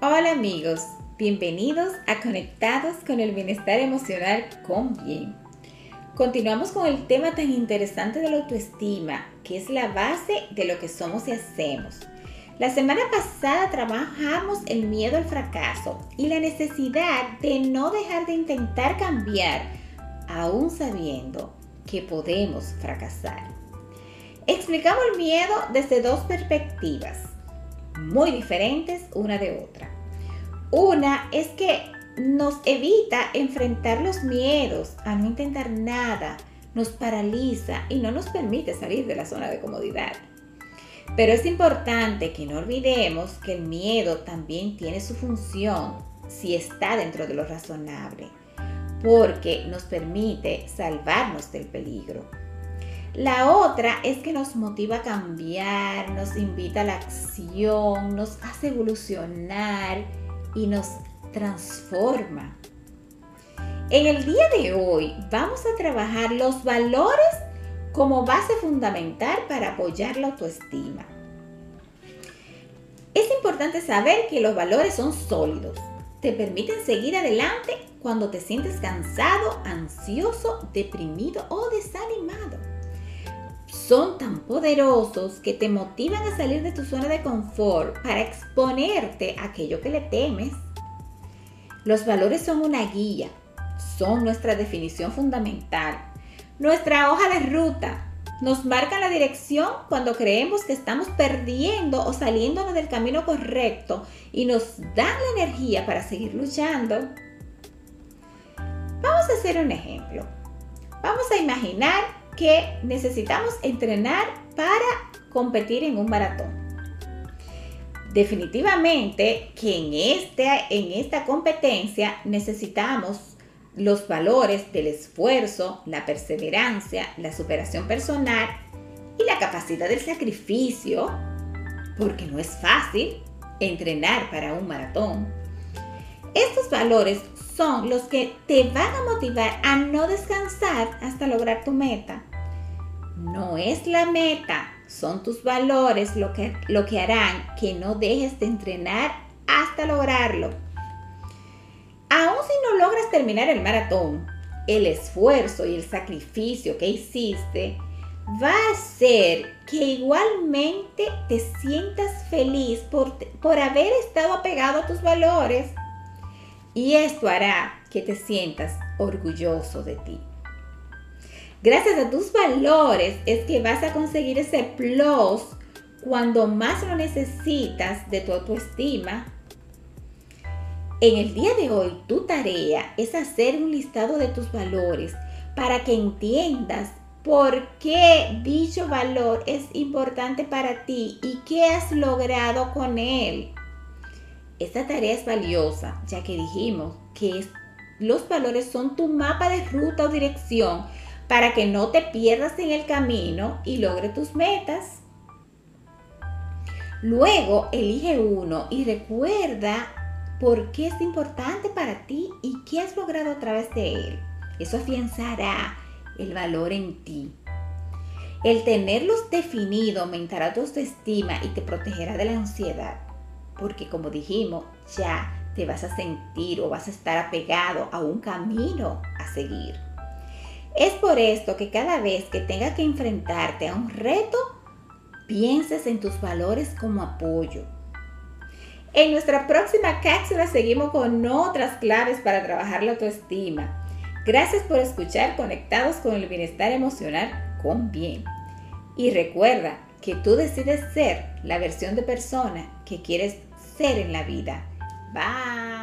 Hola amigos, bienvenidos a Conectados con el Bienestar Emocional con Bien. Continuamos con el tema tan interesante de la autoestima, que es la base de lo que somos y hacemos. La semana pasada trabajamos el miedo al fracaso y la necesidad de no dejar de intentar cambiar, aún sabiendo que podemos fracasar. Explicamos el miedo desde dos perspectivas muy diferentes una de otra. Una es que nos evita enfrentar los miedos, a no intentar nada, nos paraliza y no nos permite salir de la zona de comodidad. Pero es importante que no olvidemos que el miedo también tiene su función si está dentro de lo razonable, porque nos permite salvarnos del peligro. La otra es que nos motiva a cambiar, nos invita a la acción, nos hace evolucionar y nos transforma. En el día de hoy vamos a trabajar los valores como base fundamental para apoyar la autoestima. Es importante saber que los valores son sólidos. Te permiten seguir adelante cuando te sientes cansado, ansioso, deprimido o desanimado son tan poderosos que te motivan a salir de tu zona de confort para exponerte a aquello que le temes. Los valores son una guía, son nuestra definición fundamental, nuestra hoja de ruta. Nos marcan la dirección cuando creemos que estamos perdiendo o saliéndonos del camino correcto y nos dan la energía para seguir luchando. Vamos a hacer un ejemplo. Vamos a imaginar que necesitamos entrenar para competir en un maratón. Definitivamente que en, este, en esta competencia necesitamos los valores del esfuerzo, la perseverancia, la superación personal y la capacidad del sacrificio, porque no es fácil entrenar para un maratón. Estos valores son los que te van a motivar a no descansar hasta lograr tu meta. No es la meta, son tus valores lo que, lo que harán que no dejes de entrenar hasta lograrlo. Aún si no logras terminar el maratón, el esfuerzo y el sacrificio que hiciste va a hacer que igualmente te sientas feliz por, por haber estado apegado a tus valores. Y esto hará que te sientas orgulloso de ti. Gracias a tus valores es que vas a conseguir ese plus cuando más lo necesitas de tu autoestima. En el día de hoy, tu tarea es hacer un listado de tus valores para que entiendas por qué dicho valor es importante para ti y qué has logrado con él. Esta tarea es valiosa, ya que dijimos que los valores son tu mapa de ruta o dirección para que no te pierdas en el camino y logre tus metas. Luego elige uno y recuerda por qué es importante para ti y qué has logrado a través de él. Eso afianzará el valor en ti. El tenerlos definido aumentará tu autoestima y te protegerá de la ansiedad. Porque como dijimos, ya te vas a sentir o vas a estar apegado a un camino a seguir. Es por esto que cada vez que tengas que enfrentarte a un reto, pienses en tus valores como apoyo. En nuestra próxima cápsula seguimos con otras claves para trabajar la autoestima. Gracias por escuchar Conectados con el Bienestar Emocional con Bien. Y recuerda que tú decides ser la versión de persona que quieres ser en la vida. Bye.